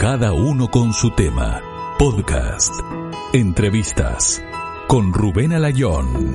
Cada uno con su tema. Podcast. Entrevistas. Con Rubén Alayón.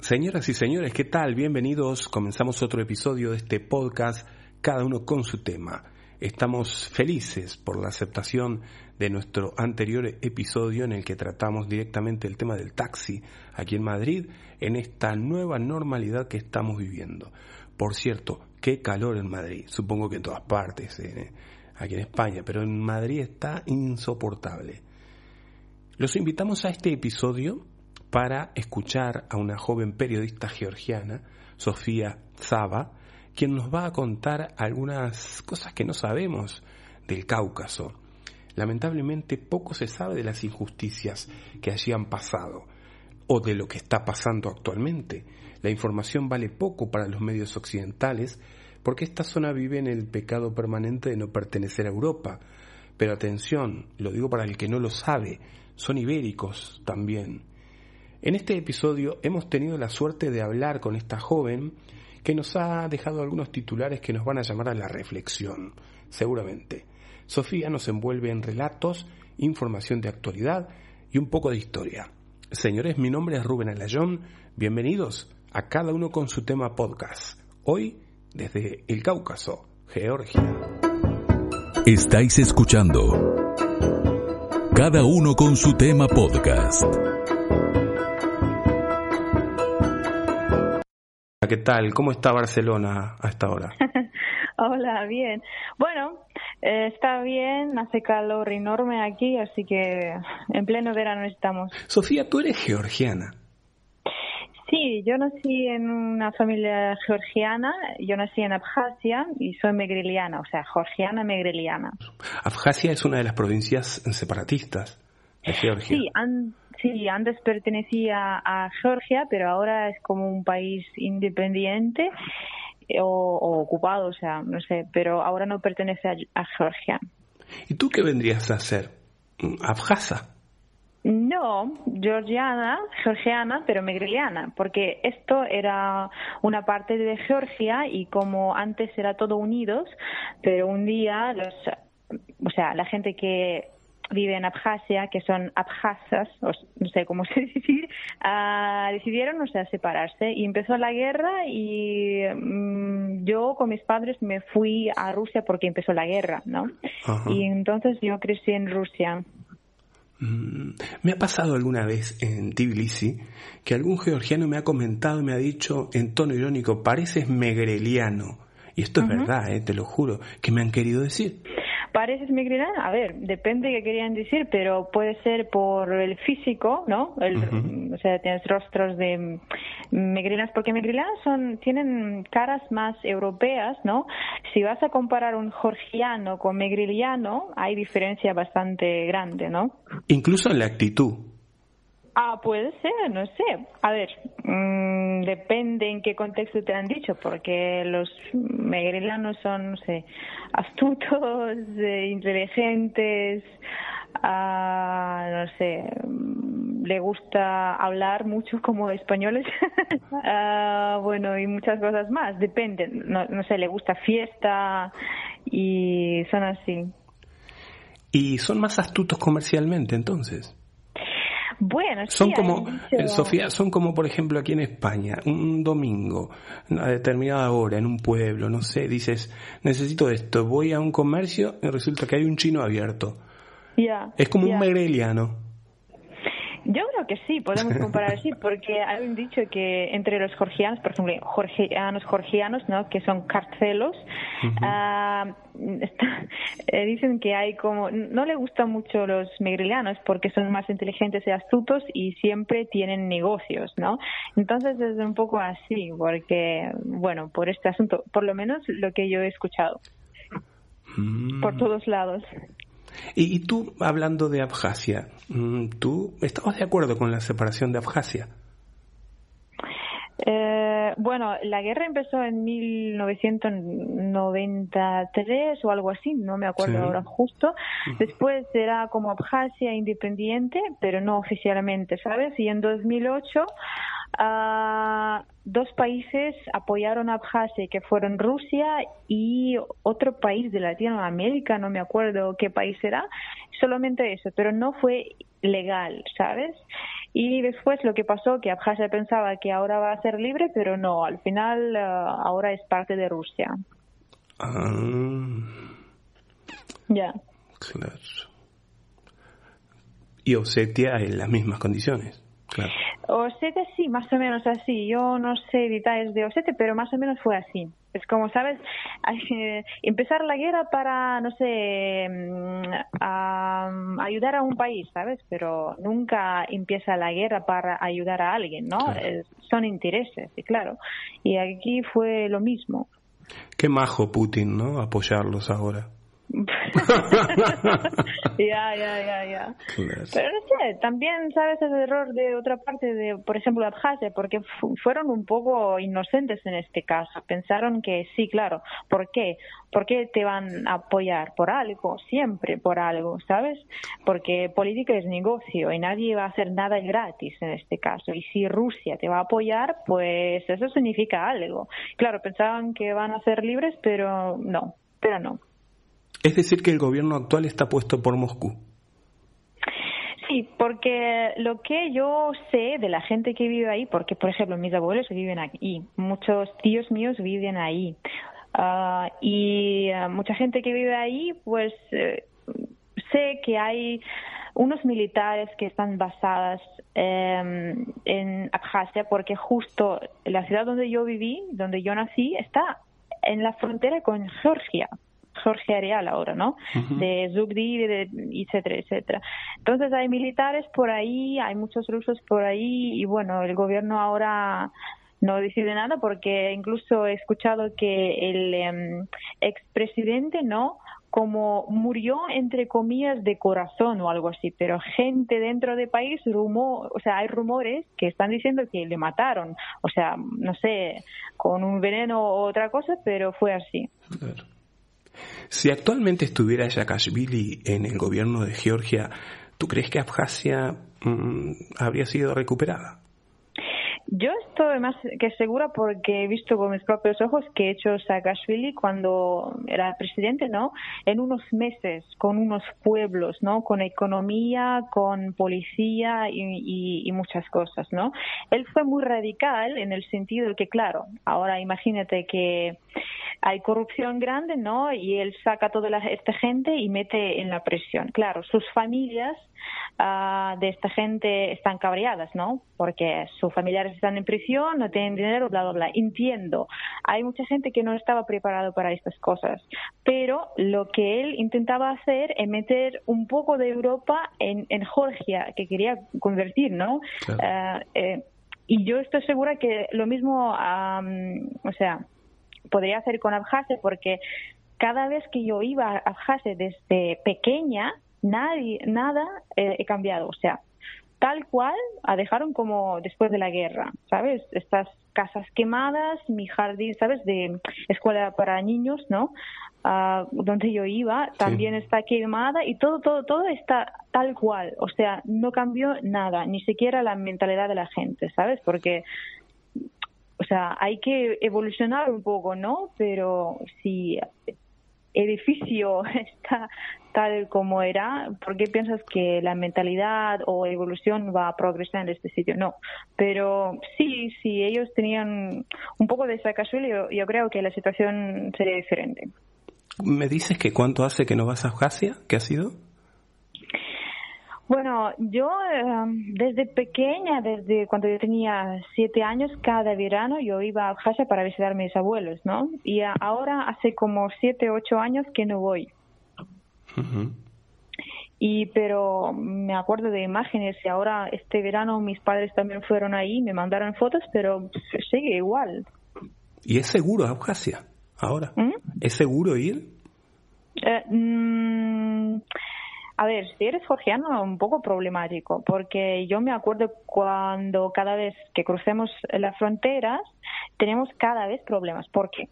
Señoras y señores, ¿qué tal? Bienvenidos. Comenzamos otro episodio de este podcast, cada uno con su tema. Estamos felices por la aceptación de nuestro anterior episodio en el que tratamos directamente el tema del taxi aquí en Madrid en esta nueva normalidad que estamos viviendo. Por cierto, qué calor en Madrid, supongo que en todas partes, eh, aquí en España, pero en Madrid está insoportable. Los invitamos a este episodio para escuchar a una joven periodista georgiana, Sofía Zaba, quien nos va a contar algunas cosas que no sabemos del Cáucaso. Lamentablemente poco se sabe de las injusticias que allí han pasado o de lo que está pasando actualmente. La información vale poco para los medios occidentales porque esta zona vive en el pecado permanente de no pertenecer a Europa. Pero atención, lo digo para el que no lo sabe, son ibéricos también. En este episodio hemos tenido la suerte de hablar con esta joven que nos ha dejado algunos titulares que nos van a llamar a la reflexión, seguramente. Sofía nos envuelve en relatos, información de actualidad y un poco de historia. Señores, mi nombre es Rubén Alayón. Bienvenidos a cada uno con su tema podcast. Hoy desde el Cáucaso, Georgia. Estáis escuchando Cada uno con su tema podcast. ¿Qué tal? ¿Cómo está Barcelona a esta hora? Hola, bien. Bueno, eh, está bien, hace calor enorme aquí, así que en pleno verano estamos. Sofía, tú eres georgiana. Sí, yo nací en una familia georgiana, yo nací en Abjasia y soy megreliana, o sea, georgiana megreliana. Abjasia es una de las provincias separatistas de Georgia. Sí, Sí, antes pertenecía a Georgia, pero ahora es como un país independiente eh, o, ocupado, o sea, no sé, pero ahora no pertenece a, Georgia. ¿Y tú qué vendrías a hacer? ¿Abjasa? No, georgiana, georgiana, pero megreliana, porque esto era una parte de Georgia y como antes era todo unidos, pero un día los, o sea, la gente que vive en Abjasia, que son abjasas, no sé cómo se dice, uh, decidieron o sea, separarse y empezó la guerra y mm, yo con mis padres me fui a Rusia porque empezó la guerra, ¿no? Y entonces yo crecí en Rusia. Mm, me ha pasado alguna vez en Tbilisi que algún georgiano me ha comentado y me ha dicho en tono irónico, pareces megreliano. Y esto es verdad, eh, te lo juro, que me han querido decir. ¿Pareces migrana? A ver, depende de qué querían decir, pero puede ser por el físico, ¿no? O sea, tienes rostros de migrenas, porque migrenas son, tienen caras más europeas, ¿no? Si vas a comparar un georgiano con megriliano, hay diferencia bastante grande, ¿no? Incluso en la actitud. Ah, puede ser, no sé. A ver, mmm, depende en qué contexto te han dicho, porque los megrilanos son, no sé, astutos, eh, inteligentes, ah, no sé, mm, le gusta hablar mucho como españoles, ah, bueno, y muchas cosas más, depende, no, no sé, le gusta fiesta y son así. ¿Y son más astutos comercialmente entonces? Bueno, son como, eh, Sofía, son como por ejemplo aquí en España, un domingo, a determinada hora, en un pueblo, no sé, dices, necesito esto, voy a un comercio y resulta que hay un chino abierto. es como un megreliano. Yo creo que sí, podemos comparar así, porque hay un dicho que entre los georgianos, por ejemplo, georgianos, georgianos, ¿no? que son carcelos, eh, dicen que hay como, no le gustan mucho los megrelianos porque son más inteligentes y astutos y siempre tienen negocios, ¿no? Entonces es un poco así, porque, bueno, por este asunto, por lo menos lo que yo he escuchado, por mm. todos lados. Y, tú, hablando de Abjasia, mm, ¿tú estabas de acuerdo con la separación de Abjasia? Eh, bueno, la guerra empezó en 1993 o algo así, no me acuerdo ahora justo. Después era como Abjasia independiente, pero no oficialmente, ¿sabes? Y en 2008 ah, dos países apoyaron a Abjasia, que fueron Rusia y otro país de Latinoamérica, no me acuerdo qué país era, solamente eso, pero no fue legal, ¿sabes? Y después lo que pasó, que Abjasia pensaba que ahora va a ser libre, pero no, al final ah, ahora es parte de Rusia. Ah, Ya. claro. Y Osetia en las mismas condiciones. Claro. Osete sí, más o menos así. Yo no sé detalles de Osete, pero más o menos fue así. Es como, ¿sabes? Eh, Empezar la guerra para, no sé, mm, a- ayudar a un país, ¿sabes? Pero nunca empieza la guerra para ayudar a alguien, ¿no? Claro. Es- son intereses, y claro. Y aquí fue lo mismo. Qué majo Putin, ¿no? Apoyarlos ahora. ya, ya, ya, ya. Claro. Pero no sé, también sabes el error de otra parte de, por ejemplo, Abjasia, porque fu- fueron un poco inocentes en este caso. Pensaron que sí, claro. ¿Por qué? ¿Por qué te van a apoyar? Por algo, siempre por algo, ¿sabes? Porque política es negocio y nadie va a hacer nada gratis en este caso. Y si Rusia te va a apoyar, pues eso significa algo. Claro, pensaban que van a ser libres, pero no, pero no. Es decir, que el gobierno actual está puesto por Moscú. Sí, porque lo que yo sé de la gente que vive ahí, porque por ejemplo mis abuelos viven aquí, muchos tíos míos viven ahí, ah, y ah, mucha gente que vive ahí, pues eh, sé que hay unos militares que están basadas eh, en Abjasia, porque justo la ciudad donde yo viví, donde yo nací, está en la frontera con Georgia. Georgia Real ahora, ¿no? De Zugdi, de, etcétera, etcétera. Entonces hay militares por ahí, hay muchos rusos por ahí y bueno, el gobierno ahora no decide nada porque incluso he escuchado que el em, expresidente, ¿no? Como murió entre comillas de corazón o algo así, pero gente dentro del país rumor, o sea, hay rumores que están diciendo que le mataron, o sea, no sé, con un veneno o otra cosa, pero fue así. Claro. Si actualmente estuviera Saakashvili en el gobierno de Georgia, ¿tú crees que Abjasia mm, habría sido recuperada? Yo estoy más que segura porque he visto con mis propios ojos que he hecho Saakashvili cuando era presidente, ¿no? En unos meses, con unos pueblos, ¿no? Con economía, con policía y, y- y muchas cosas, ¿no? Él fue muy radical en el sentido de que, claro, ahora imagínate que hay corrupción grande, ¿no? Y él saca a toda la- esta gente y mete en la presión. Claro, sus familias ah, de esta gente están cabreadas, ¿no? Porque sus familiares están en prisión, no tienen dinero, bla, bla, bla. Entiendo. Hay mucha gente que no estaba preparado para estas cosas. Pero lo que él intentaba hacer es meter un poco de Europa en, en Georgia, que quería convertir, ¿no? Claro. Ah, eh, y yo estoy segura que lo mismo, am, o sea, podría hacer con Abjasia porque cada vez que yo iba a Abjasia desde pequeña, nadie, nada eh, he cambiado. O sea, tal cual a dejaron como después de la guerra, ¿sabes? Estas casas quemadas, mi jardín, ¿sabes? De escuela para niños, ¿no? Ah, donde yo iba también está quemada y todo, todo, todo está tal cual. O sea, no cambió nada, ni siquiera la mentalidad de la gente, ¿sabes? Porque o sea, hay que evolucionar un poco, ¿no? Pero si edificio está tal como era, ¿por qué piensas que la mentalidad o evolución va a progresar en este sitio? No, pero sí, si ellos tenían un poco de Saakashvili, yo, yo creo que la situación sería diferente. ¿Me dices que cuánto hace que no vas a Abjasia? ¿Qué ha sido? Bueno, yo eh, desde pequeña, desde cuando yo tenía siete años, cada verano yo iba a Abjasia para visitar a mis abuelos, ¿no? Y ahora hace como siete, ocho años que no voy. Y pero me acuerdo de imágenes y ahora este verano mis padres también fueron ahí, me mandaron fotos, pero sigue igual. ¿Y es seguro Abjasia ahora? ¿Mm? ¿Es seguro ir? Eh, mm, a ver, si eres georgiano, un poco problemático, porque yo me acuerdo cuando cada vez que crucemos las fronteras, tenemos cada vez problemas. ¿Por qué?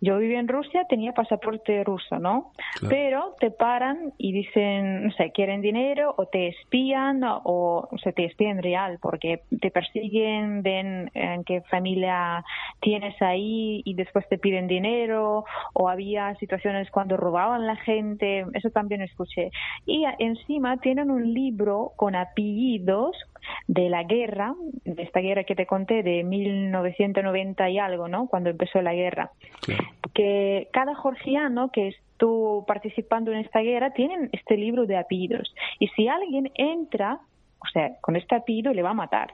Yo vivía en Rusia, tenía pasaporte ruso, ¿no? Pero te paran y dicen, no sé, quieren dinero o te espían o, se te espían real porque te persiguen, ven en qué familia tienes ahí y después te piden dinero o había situaciones cuando robaban la gente, eso también escuché. Y encima tienen un libro con apellidos de la guerra, de esta guerra que te conté de 1990 y algo, ¿no? Cuando empezó la guerra. Que cada georgiano que estuvo participando en esta guerra tienen este libro de apellidos. Y si alguien entra, o sea, con este apellido le va a matar.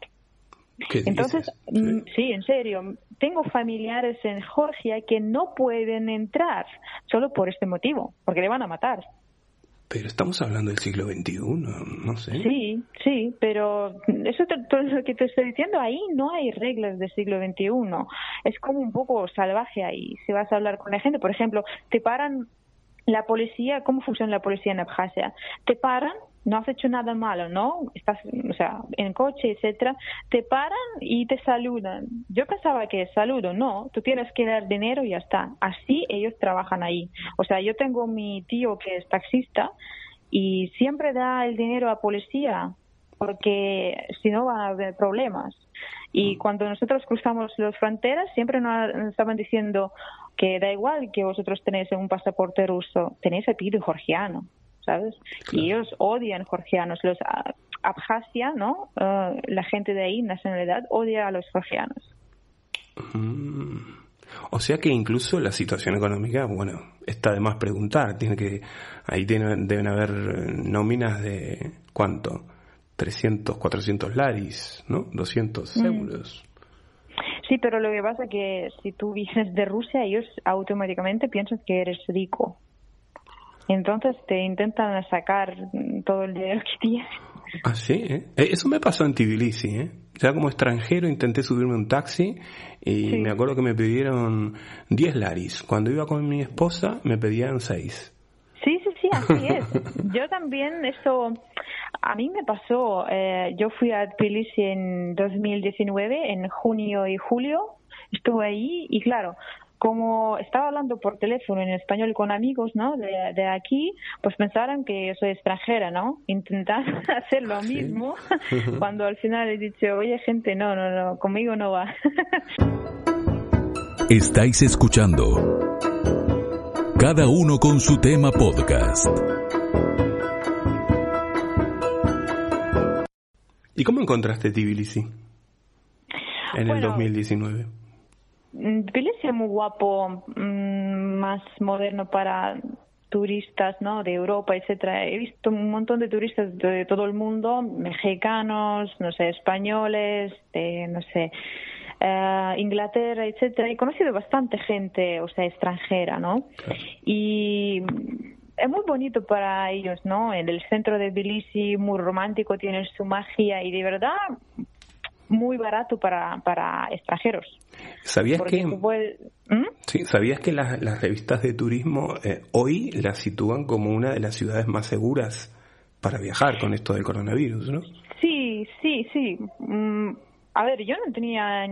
Entonces, mm, ¿Sí? en serio, tengo familiares en Georgia que no pueden entrar solo por este motivo, porque le van a matar. Pero estamos hablando del siglo XXI, no sé. Sí, sí, pero eso todo lo que te estoy diciendo, ahí no hay reglas del siglo XXI. Es como un poco salvaje ahí. Si vas a hablar con la gente, por ejemplo, te paran la policía, ¿cómo funciona la policía en Abjasia? Te paran no has hecho nada malo, ¿no? Estás, o sea, en coche, etcétera, te paran y te saludan. Yo pensaba que saludo, no, tú tienes que dar dinero y ya está. Así ellos trabajan ahí. O sea, yo tengo mi tío que es taxista y siempre da el dinero a policía porque si no van a haber problemas. Y mm. cuando nosotros cruzamos las fronteras, siempre nos estaban diciendo que da igual que vosotros tenéis un pasaporte ruso, tenéis el apellido georgiano. ¿Sabes? Y ellos odian georgianos. Los ah, Abjasia, ¿no? Ah, la gente de ahí, nacionalidad, odia a los georgianos. Mm. O sea que incluso la situación económica, bueno, está de más preguntar. Tiene que, ahí deben haber nóminas de, ¿cuánto? 300, 400 laris, ¿no? 200 mm. euros. Sí, pero lo que pasa es que si tú vienes de Rusia, ellos automáticamente piensan que eres rico. Entonces te intentan sacar todo el dinero que tienes. Ah, sí, ¿eh? Eh, Eso me pasó en Tbilisi, ¿eh? Ya como extranjero intenté subirme un taxi y me acuerdo que me pidieron 10 laris. Cuando iba con mi esposa me pedían 6. Sí, sí, sí, así es. Yo también, eso, a mí me pasó, eh, yo fui a Tbilisi en 2019, en junio y julio, estuve ahí y claro, como estaba hablando por teléfono en español con amigos, ¿no? De, aquí, pues pensaron que soy extranjera, ¿no? Intentar hacer lo mismo cuando al final he dicho, oye gente, no, no, no, conmigo no va. Estáis escuchando Cada uno con su tema podcast. ¿Y cómo encontraste Tbilisi en el 2019? Tbilisi es muy guapo, mm, más moderno para turistas ¿no? de Europa, etcétera. He visto un montón de turistas de todo el mundo, mexicanos, no sé, españoles, de, no sé, eh, Inglaterra, etcétera. He conocido bastante gente, o sea, extranjera, ¿no? Y es muy bonito para ellos, ¿no? En el centro de Tbilisi, muy romántico, tiene su magia y de verdad muy barato para, para extranjeros. ¿Sabías que, ¿Mm? sí, ¿sabías que las, las revistas de turismo eh, hoy las sitúan como una de las ciudades más seguras para viajar con esto del coronavirus, no? Sí, sí, sí. Mm, a ver, yo no tenía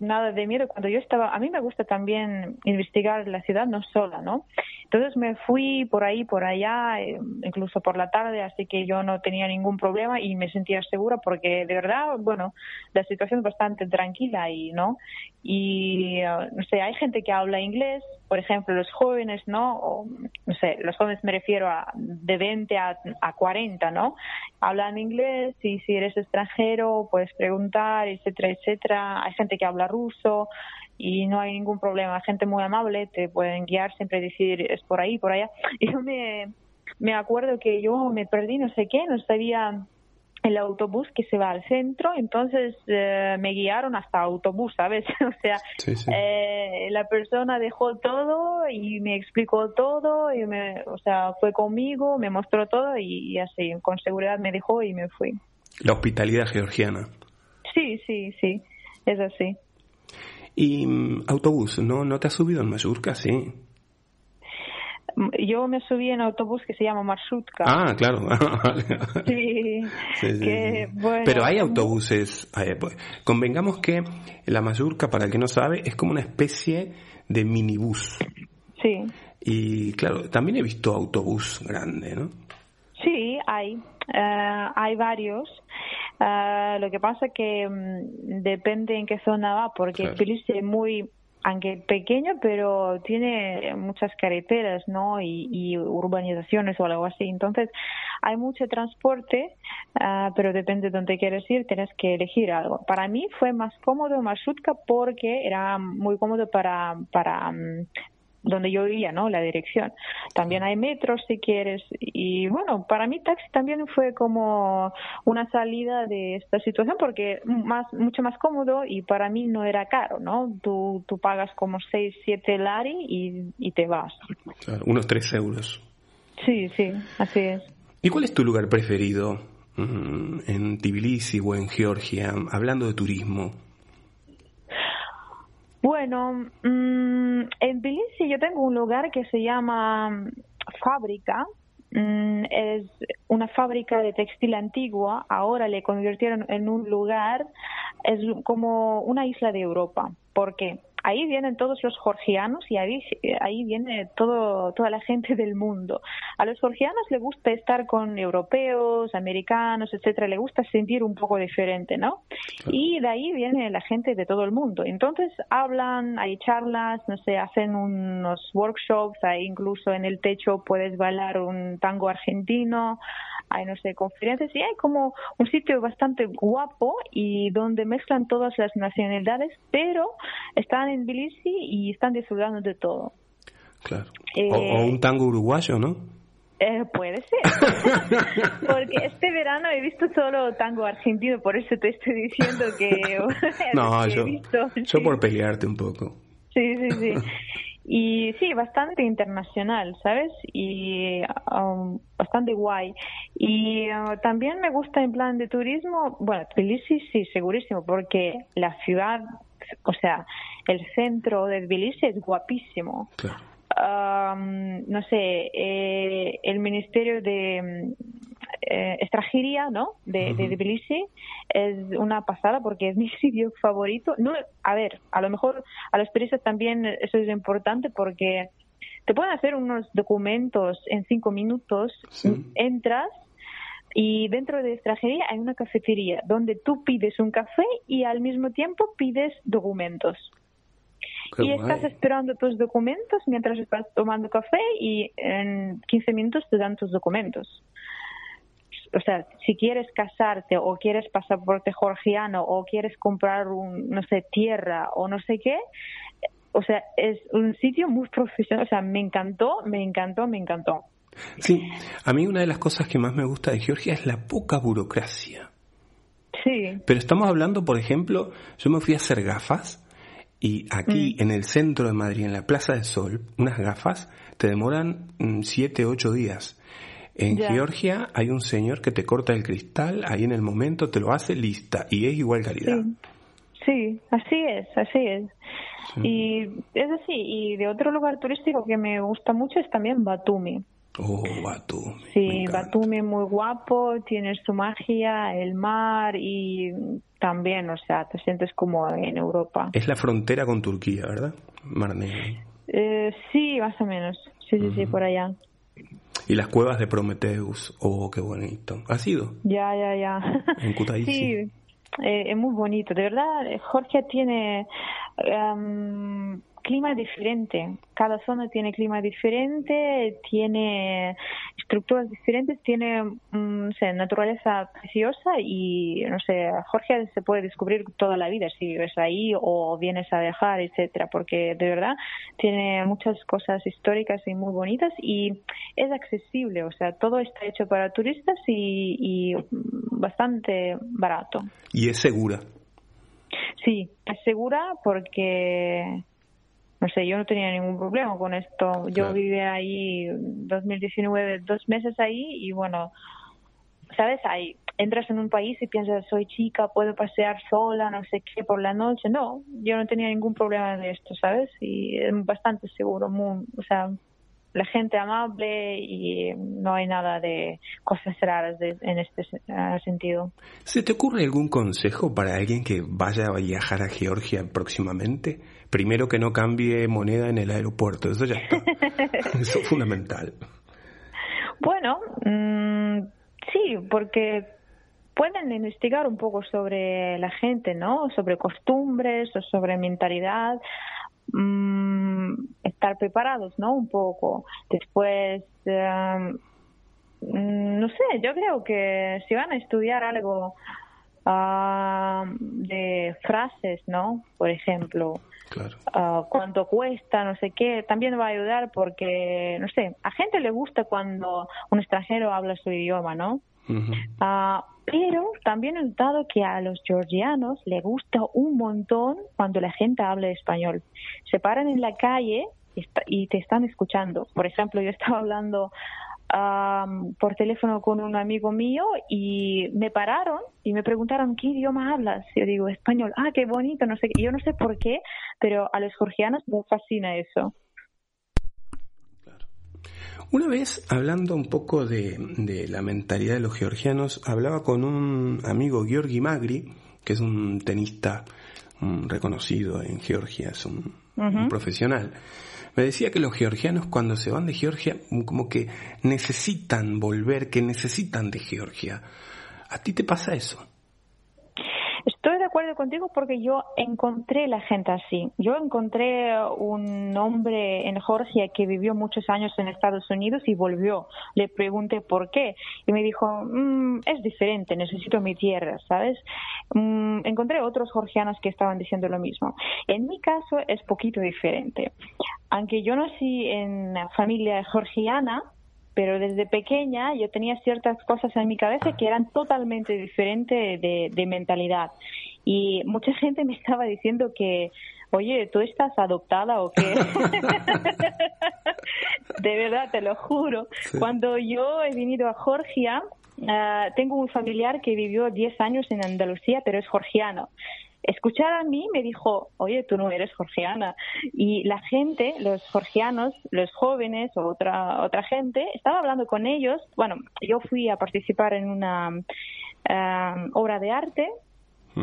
nada de miedo cuando yo estaba. A mí me gusta también investigar la ciudad, no sola, ¿no? Entonces me fui por ahí, por allá, eh, incluso por la tarde, así que yo no tenía ningún problema y me sentía segura porque de verdad, bueno, la situación es bastante tranquila y, ¿no? Y, eh, no sé, hay gente que habla inglés, por ejemplo, los jóvenes, ¿no? O, no sé, los jóvenes me refiero a de 20 a, a 40, ¿no? Hablan inglés y si eres extranjero puedes preguntar, etcétera, etcétera. Hay gente que habla ruso y no hay ningún problema. Gente muy amable, te pueden guiar, siempre decir es por ahí, por allá. Y yo me, me acuerdo que yo me perdí, no sé qué, no sabía el autobús que se va al centro, entonces eh, me guiaron hasta autobús, ¿sabes? o sea, Eh, la persona dejó todo y me explicó todo, y me, o sea, fue conmigo, me mostró todo y, y así, con seguridad me dejó y me fui. La hospitalidad georgiana. Sí, sí, sí, es así. Y mm, autobús, ¿no, ¿no te has subido en Mallorca? Sí. Yo me subí en autobús que se llama Marshutka. Ah, claro. sí, Pero hay autobuses. Eh, pues, convengamos que la Mallorca, para el que no sabe, es como una especie de minibús. Sí. Y claro, también he visto autobús grande, ¿no? Sí, hay. Eh, hay varios. Eh, lo que pasa que mm, depende en qué zona va, porque Claro. Tbilisi es muy, aunque pequeño, pero tiene muchas carreteras, ¿no? Y, y urbanizaciones o algo así. Entonces, hay mucho transporte, eh, pero depende de dónde quieres ir, tienes que elegir algo. Para mí fue más cómodo Marshrutka porque era muy cómodo para, para mm, donde yo vivía, ¿no? La dirección. También hay metros si quieres. Y bueno, para mí taxi también fue como una salida de esta situación porque más mucho más cómodo y para mí no era caro, ¿no? Tú, tú pagas como 6, 7 lari y, y te vas. Claro, unos 3 euros. Sí, sí, así es. ¿Y cuál es tu lugar preferido mm, en Tbilisi o en Georgia, hablando de turismo? Bueno, mm, en Tbilisi yo tengo un lugar que se llama mm, Fábrica. Mm, es una fábrica de textil antigua. Ahora le convirtieron en un lugar, es como una isla de Europa. ¿Por qué? Ahí vienen todos los georgianos y ahí, ahí viene todo, toda la gente del mundo. A los georgianos les gusta estar con europeos, americanos, etcétera. Le gusta sentir un poco diferente, ¿no? Y de ahí viene la gente de todo el mundo. Entonces hablan, hay charlas, no sé, hacen unos workshops, hay incluso en el techo puedes bailar un tango argentino, hay, no sé, conferencias y hay como un sitio bastante guapo y donde mezclan todas las nacionalidades, pero están en Tbilisi y están disfrutando de todo. Claro. Eh, o, o un tango uruguayo, ¿no? Eh, puede ser. Porque este verano he visto solo tango argentino, por eso te estoy diciendo que... No, que yo, visto, yo sí. por pelearte un poco. Sí, sí, sí. Y sí, bastante internacional, ¿sabes? Y um, bastante guay. Y uh, también me gusta en plan de turismo, bueno, Tbilisi sí, segurísimo, porque la ciudad, o sea, el centro de Tbilisi es guapísimo. Claro. Um, no sé, eh, el Ministerio de eh, ¿no? De, de Ujú. Tbilisi es una pasada porque es mi sitio favorito. No, a ver, a lo mejor a los turistas también eso es importante porque te pueden hacer unos documentos en cinco minutos, Sí. entras y dentro de extranjería hay una cafetería donde tú pides un café y al mismo tiempo pides documentos Qué y guay. estás esperando tus documentos mientras estás tomando café y en 15 minutos te dan tus documentos. O sea, si quieres casarte o quieres pasaporte georgiano o quieres comprar un, no sé, tierra o no sé qué, o sea, es un sitio muy profesional. O sea, me encantó, me encantó, me encantó. Sí, a mí una de las cosas que más me gusta de Georgia es la poca burocracia. Sí, Pero estamos hablando, por ejemplo, yo me fui a hacer gafas y aquí Mm. en el centro de Madrid, en la Plaza del Sol, unas gafas te demoran 7, 8 días. En. Georgia hay un señor que te corta el cristal, ahí en el momento te lo hace lista y es igual calidad. sí, sí, así es, así es. Y es así, y de otro lugar turístico que me gusta mucho es también Batumi. Oh, Batumi. Sí. Batumi muy guapo, tiene su magia, el mar y también, o sea, te sientes como en Europa. Es la frontera con Turquía, ¿verdad? Mar Negro. Eh, sí, más o menos. Sí, sí, sí, por allá. Y las cuevas de Prometheus. Oh, qué bonito. ¿Has ido? Ya, ya, ya. En Kutaisi. Sí, eh, es muy bonito. De verdad, Georgia tiene em, clima diferente. Cada zona tiene clima diferente, tiene estructuras diferentes, tiene mm, no sé, naturaleza preciosa y, no sé, Georgia se puede descubrir toda la vida si vives ahí o vienes a viajar, etcétera, porque de verdad tiene muchas cosas históricas y muy bonitas y es accesible, o sea, todo está hecho para turistas y, y bastante barato. Y es segura. Sí, es segura porque, no sé, yo no tenía ningún problema con esto. Yo Claro. viví ahí 2019, dos meses ahí y bueno, ¿sabes? Ahí entras en un país y piensas, soy chica, puedo pasear sola, no sé qué, por la noche. No, yo no tenía ningún problema de esto, ¿sabes? Y es bastante seguro, muy, o sea, la gente amable y no hay nada de cosas raras en este eh, sentido. ¿Se te ocurre algún consejo para alguien que vaya a viajar a Georgia próximamente? Primero que no cambie moneda en el aeropuerto, eso ya está. eso es fundamental. Bueno, mm, sí, porque pueden investigar un poco sobre la gente, ¿no? Sobre costumbres o sobre mentalidad. Mm, estar preparados, ¿no? Un poco. Después, em, mm, no sé, yo creo que si van a estudiar algo ah, de frases, ¿no? Por ejemplo, claro. Ah, cuánto cuesta, no sé qué, también va a ayudar porque, no sé, a gente le gusta cuando un extranjero habla su idioma, ¿no? Ah, pero también he notado que a los georgianos le gusta un montón cuando la gente habla español. Se paran en la calle y te están escuchando. Por ejemplo, yo estaba hablando por teléfono con un amigo mío y me pararon y me preguntaron qué idioma hablas. Yo digo español. Ah, qué bonito. No sé. Yo no sé por qué, pero a los georgianos me fascina eso. Una vez, hablando un poco de, la mentalidad de los georgianos, hablaba con un amigo, Georgi Magri, que es un tenista reconocido en Georgia, es un, profesional. Me decía que los georgianos cuando se van de Georgia como que necesitan volver, que necesitan de Georgia. ¿A ti te pasa eso? Acuerdo contigo porque yo encontré la gente así. Yo encontré un hombre en Georgia que vivió muchos años en Estados Unidos y volvió. Le pregunté por qué y me dijo, mm, es diferente, necesito mi tierra, ¿sabes? Mm, encontré otros georgianos que estaban diciendo lo mismo. En mi caso es poquito diferente. Aunque yo nací en familia georgiana, pero desde pequeña yo tenía ciertas cosas en mi cabeza que eran totalmente diferentes de, mentalidad. Y mucha gente me estaba diciendo que, oye, ¿tú estás adoptada o qué? de verdad, te lo juro. Cuando yo he venido a Georgia, ah, tengo un familiar que vivió 10 años en Andalucía, pero es georgiano escuchar a mí me dijo, oye, tú no eres georgiana. Y la gente, los georgianos, los jóvenes o otra, otra gente, estaba hablando con ellos. Bueno, yo fui a participar en una um, obra de arte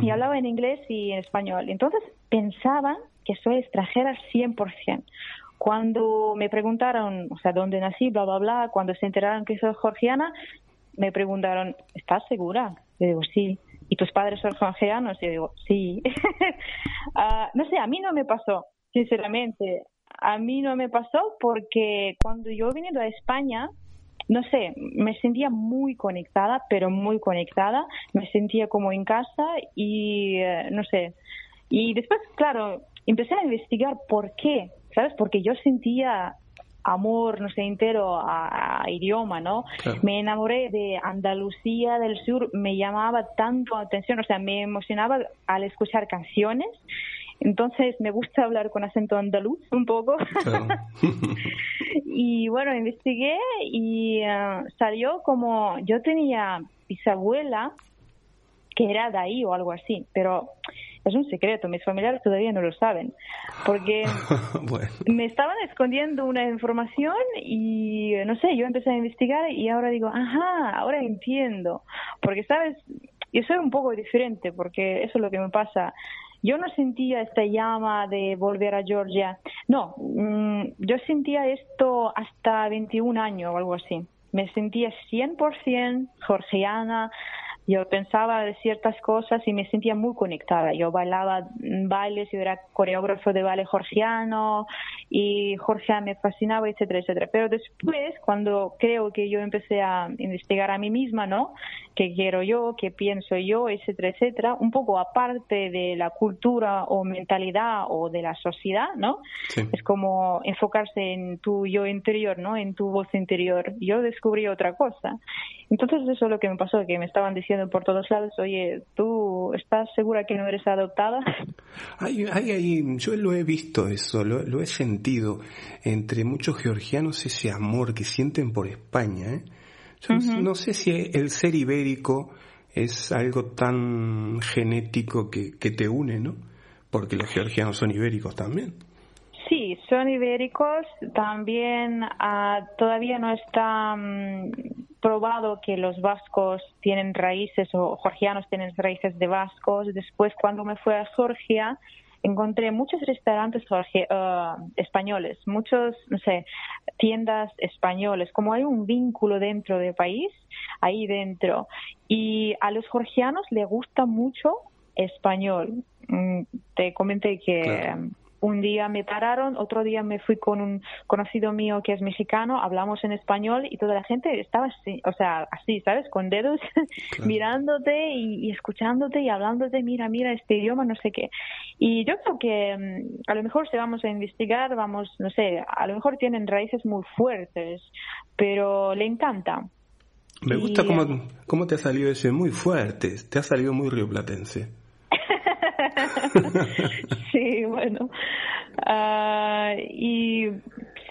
y hablaba en inglés y en español. Entonces pensaban que soy extranjera 100%. Cuando me preguntaron, o sea, dónde nací, bla, bla, bla, cuando se enteraron que soy georgiana, me preguntaron, ¿estás segura? Yo digo, sí. ¿y tus padres son georgianos? Yo digo, sí. Ah, no sé, a mí no me pasó, sinceramente. A mí no me pasó porque cuando yo vine a España, no sé, me sentía muy conectada, pero muy conectada. Me sentía como en casa y eh, no sé. Y después, claro, empecé a investigar por qué, ¿sabes? Porque yo sentía amor, no sé, entero a, idioma, ¿no? Me enamoré de Andalucía del Sur, me llamaba tanto la atención, o sea, me emocionaba al escuchar canciones. Entonces me gusta hablar con acento andaluz un poco. y bueno, investigué y eh, salió como yo tenía bisabuela que era de ahí o algo así, pero es un secreto, mis familiares todavía no lo saben, porque me estaban escondiendo una información y no sé, yo empecé a investigar y ahora digo, ajá, ahora entiendo, porque sabes, yo soy un poco diferente, porque eso es lo que me pasa. Yo no sentía esta llama de volver a Georgia, no, mm, yo sentía esto hasta 21 años o algo así. Me sentía 100% georgiana, yo pensaba de ciertas cosas y me sentía muy conectada. Yo bailaba bailes, yo era coreógrafo de baile georgiano y Georgia me fascinaba, etcétera, etcétera. Pero después, cuando creo que yo empecé a investigar a mí misma, ¿no? ¿Qué quiero yo? ¿Qué pienso yo? Etcétera, etcétera. Un poco aparte de la cultura o mentalidad o de la sociedad, ¿no? Es como enfocarse en tu yo interior, ¿no? En tu voz interior. Yo descubrí otra cosa. Entonces eso es lo que me pasó, que me estaban diciendo por todos lados, oye, ¿tú estás segura que no eres adoptada? Hay, hay, yo lo he visto eso, lo, he sentido entre muchos georgianos ese amor que sienten por España. ¿eh? Yo no sé si el ser ibérico es algo tan genético que, que te une, ¿no? Porque los georgianos son ibéricos también. Sí, son ibéricos. También ah, todavía no está mm, probado que los vascos tienen raíces o georgianos tienen raíces de vascos. Después, cuando me fui a Georgia, encontré muchos restaurantes ah, españoles, muchos, no sé, tiendas españoles. Como hay un vínculo dentro del país, ahí dentro. Y a los georgianos les gusta mucho español. Mm, te comenté que un día me pararon, otro día me fui con un conocido mío que es mexicano, hablamos en español y toda la gente estaba así, o sea, así, ¿sabes? Con dedos mirándote y, escuchándote y hablándote, mira, mira este idioma, no sé qué. Y yo creo que mm, a lo mejor si vamos a investigar, vamos, no sé, a lo mejor tienen raíces muy fuertes, pero le encanta. Me gusta cómo, cómo te ha salido ese muy fuerte, te ha salido muy rioplatense. sí, bueno. Ah, y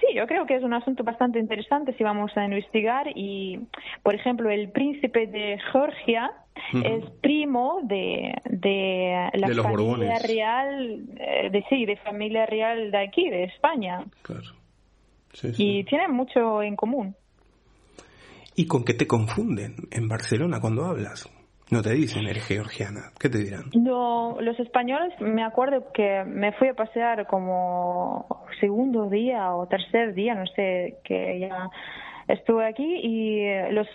sí, yo creo que es un asunto bastante interesante si vamos a investigar. Y, por ejemplo, el príncipe de Georgia es primo de, de la familia real, eh, de sí, de familia real de aquí, de España. Claro. Y tienen mucho en común. ¿Y con qué te confunden en Barcelona cuando hablas? No te dicen, eres georgiana. ¿Qué te dirán? No, los españoles, me acuerdo que me fui a pasear como segundo día o tercer día, no sé, que ya estuve aquí y los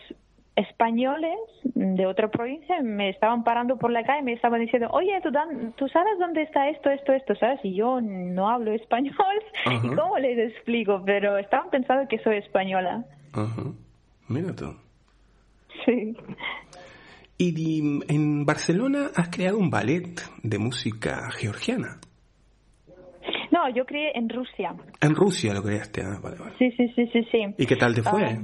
españoles de otra provincia me estaban parando por la calle y me estaban diciendo, oye, ¿tú, ¿tú sabes dónde está esto, esto, esto? ¿Sabes? Y yo no hablo español. ¿Y cómo les explico? Pero estaban pensando que soy española. Mira tú. Sí. Y en Barcelona has creado un ballet de música georgiana. No, yo creé en Rusia. En Rusia lo creaste, ah, Sí, sí, sí, sí, sí. ¿Y qué tal te fue? Ah,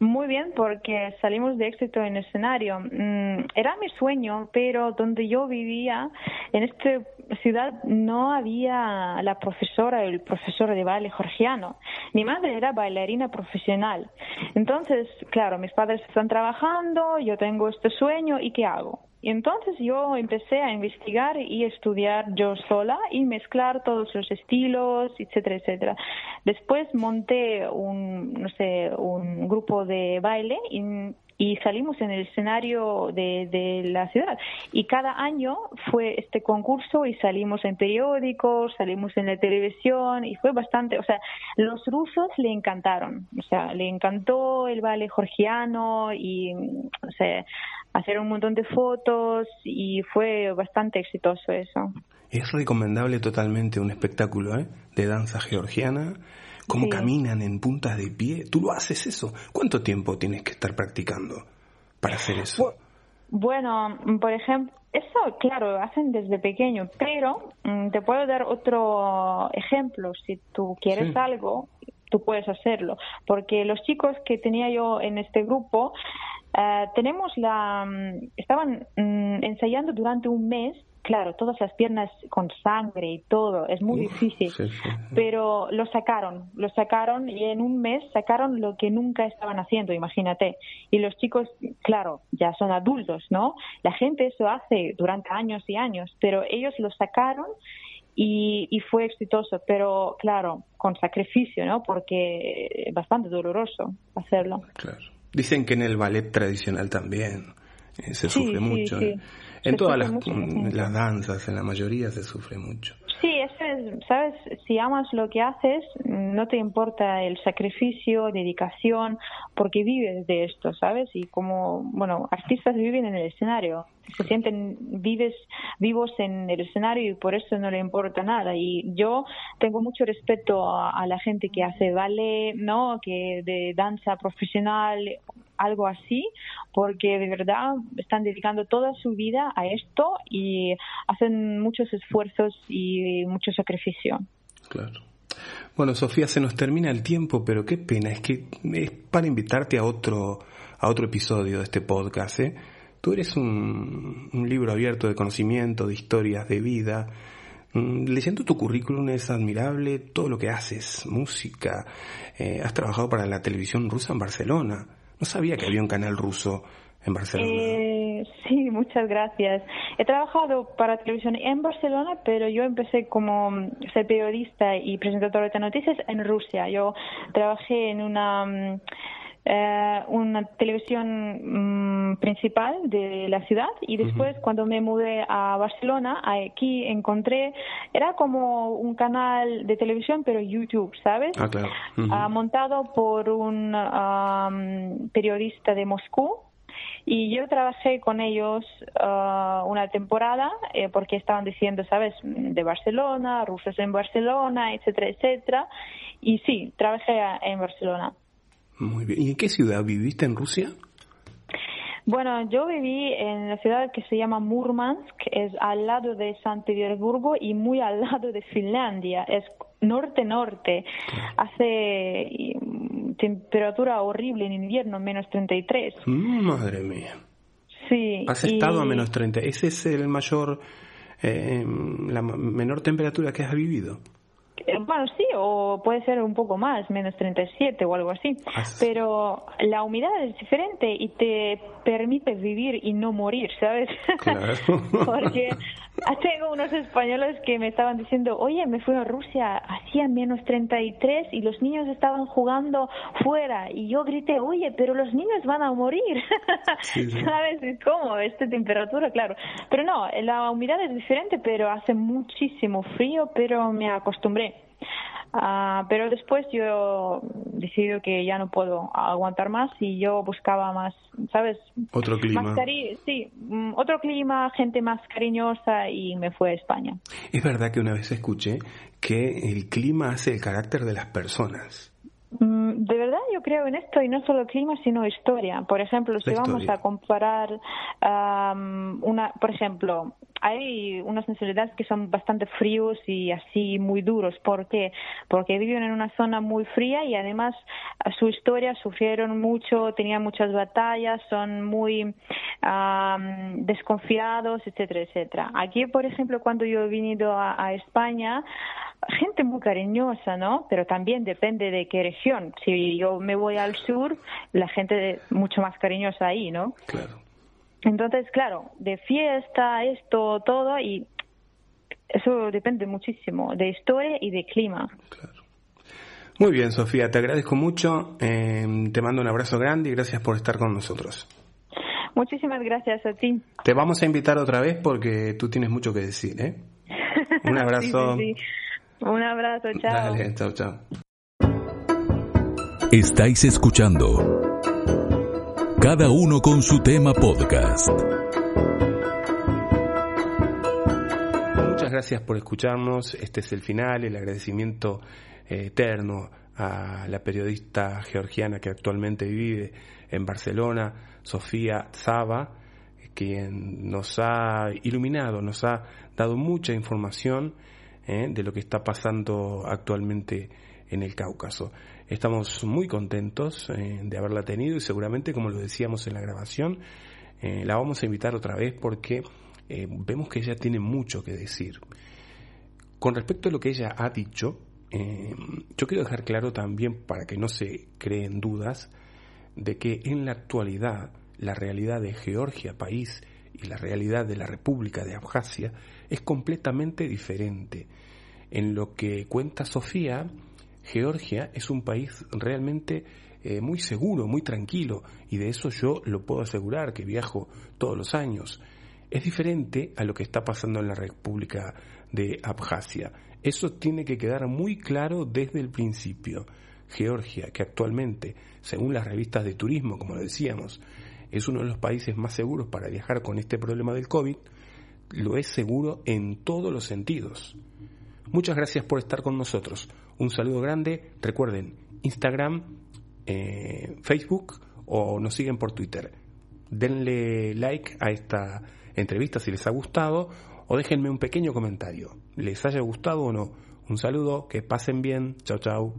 muy bien, porque salimos de éxito en escenario. Mm, era mi sueño, pero donde yo vivía, en esta ciudad, no había la profesora, el profesor de baile georgiano. Mi madre era bailarina profesional. Entonces, claro, mis padres están trabajando, yo tengo este sueño, ¿y qué hago? Y entonces yo empecé a investigar y estudiar yo sola y mezclar todos los estilos, etcétera, etcétera. Después monté un, no sé, un grupo de baile y, salimos en el escenario de, de, la ciudad. Y cada año fue este concurso y salimos en periódicos, salimos en la televisión y fue bastante, o sea, los rusos le encantaron, o sea, le encantó el baile georgiano y, o sea, hacer un montón de fotos y fue bastante exitoso eso. Es recomendable totalmente un espectáculo ¿eh? de danza georgiana, cómo caminan en puntas de pie. ¿Tú lo haces eso? ¿Cuánto tiempo tienes que estar practicando para hacer eso? Bueno, por ejemplo, eso, claro, hacen desde pequeño, pero mm, te puedo dar otro ejemplo. Si tú quieres algo, tú puedes hacerlo. Porque los chicos que tenía yo en este grupo, eh, tenemos la, mm, estaban mm, ensayando durante un mes claro, todas las piernas con sangre y todo, es muy difícil. Pero lo sacaron, lo sacaron y en un mes sacaron lo que nunca estaban haciendo, imagínate. Y los chicos, claro, ya son adultos, ¿no? La gente eso hace durante años y años, pero ellos lo sacaron y, y fue exitoso, pero claro, con sacrificio, ¿no? Porque es bastante doloroso hacerlo. Claro. Dicen que en el ballet tradicional también eh, se sufre mucho. ¿eh? En todas las, las danzas, en la mayoría se sufre mucho. Sí, es, sabes, si amas lo que haces, no te importa el sacrificio, dedicación, porque vives de esto, ¿sabes? Y como, bueno, artistas viven en el escenario, se sienten vives, vivos en el escenario y por eso no le importa nada. Y yo tengo mucho respeto a, la gente que hace ballet, ¿no? Que de danza profesional, algo así, porque de verdad están dedicando toda su vida a esto y hacen muchos esfuerzos y mucho sacrificio. Claro. Bueno, Sofía, se nos termina el tiempo, pero qué pena, es que es para invitarte a otro, a otro episodio de este podcast. ¿eh? Tú eres un, libro abierto de conocimiento, de historias, de vida. Mm, leyendo tu currículum es admirable todo lo que haces, música. Eh, has trabajado para la televisión rusa en Barcelona. No sabía que había un canal ruso en Barcelona. Eh, Sí, muchas gracias. He trabajado para televisión en Barcelona, pero yo empecé como mm, ser periodista y presentadora de noticias en Rusia. Yo trabajé en una mm, eh, una televisión mm, principal de la ciudad y después cuando me mudé a Barcelona aquí encontré era como un canal de televisión pero YouTube sabes ah, claro. Ah, montado por un periodista de Moscú y yo trabajé con ellos ah, una temporada eh, porque estaban diciendo, ¿sabes?, de Barcelona, rusos en Barcelona, etcétera, etcétera. Y sí, trabajé en Barcelona. Muy bien. ¿Y en qué ciudad viviste en Rusia? Bueno, yo viví en la ciudad que se llama Murmansk, es al lado de San Petersburgo y muy al lado de Finlandia, es norte-norte. Hace mm, temperatura horrible en invierno, menos 33. Mm, madre mía. Sí. Has estado a menos 30. ¿Ese es el mayor, eh, la menor temperatura que has vivido? Bueno, sí, o puede ser un poco más, menos 37 o algo así. Ah, Pero la humedad es diferente y te permite vivir y no morir, ¿sabes? Claro. Porque tengo unos españoles que me estaban diciendo, oye, me fui a Rusia, hacía menos 33 y los niños estaban jugando fuera. Y yo grité, oye, pero los niños van a morir. ¿Sabes cómo? Esta temperatura, claro. Pero no, la humedad es diferente, pero hace muchísimo frío, pero me acostumbré. Ah, pero después yo decidí que ya no puedo aguantar más y yo buscaba más, ¿sabes? Otro clima. sí, mm, otro clima, gente más cariñosa y me fui a España. Es verdad que una vez escuché que el clima hace el carácter de las personas. Mm, de verdad yo creo en esto y no solo clima sino historia. Por ejemplo, si vamos a comparar una, por ejemplo, hay unas nacionalidades que son bastante fríos y así muy duros. ¿Por qué? Porque viven en una zona muy fría y además su historia sufrieron mucho, tenían muchas batallas, son muy desconfiados, etcétera, etcétera. Aquí, por ejemplo, cuando yo he venido a España, gente muy cariñosa, ¿no? Pero también depende de qué región. Si yo me voy al sur, la gente mucho más cariñosa ahí, ¿no? Claro. Entonces, claro, de fiesta, esto, todo, y eso depende muchísimo de historia y de clima. Claro. Muy bien, Sofía, te agradezco mucho, eh, te mando un abrazo grande y gracias por estar con nosotros. Muchísimas gracias a ti. Te vamos a invitar otra vez porque tú tienes mucho que decir, ¿eh? Un abrazo. sí, sí. Un abrazo, chao. Dale, chao, chao. Estáis escuchando Cada uno con su tema podcast. Muchas gracias por escucharnos. Este es el final, el agradecimiento eh, eterno a la periodista georgiana que actualmente vive en Barcelona, Sofía Zaba, quien nos ha iluminado, nos ha dado mucha información ¿eh? de lo que está pasando actualmente en el Cáucaso. Estamos muy contentos eh, de haberla tenido y seguramente, como lo decíamos en la grabación, eh, la vamos a invitar otra vez porque vemos que ella tiene mucho que decir. Con respecto a lo que ella ha dicho, yo quiero dejar claro también, para que no se creen dudas, de que en la actualidad la realidad de Georgia, país, y la realidad de la República de Abjasia es completamente diferente. En lo que cuenta Sofía, Georgia es un país realmente eh, muy seguro, muy tranquilo, y de eso yo lo puedo asegurar, que viajo todos los años. Es diferente a lo que está pasando en la República de Abjasia. Eso tiene que quedar muy claro desde el principio. Georgia, que actualmente, según las revistas de turismo, como lo decíamos, es uno de los países más seguros para viajar con este problema del COVID, lo es seguro en todos los sentidos. Muchas gracias por estar con nosotros. Un saludo grande. Recuerden, Instagram, eh, Facebook o nos siguen por Twitter. Denle like a esta entrevista si les ha gustado o déjenme un pequeño comentario. ¿Les haya gustado o no? Un saludo, que pasen bien. Chao, chao.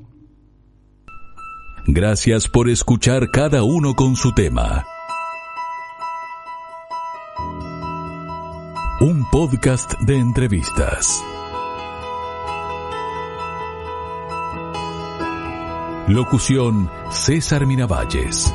Gracias por escuchar cada uno con su tema. Un podcast de entrevistas. Locución César Miravalles.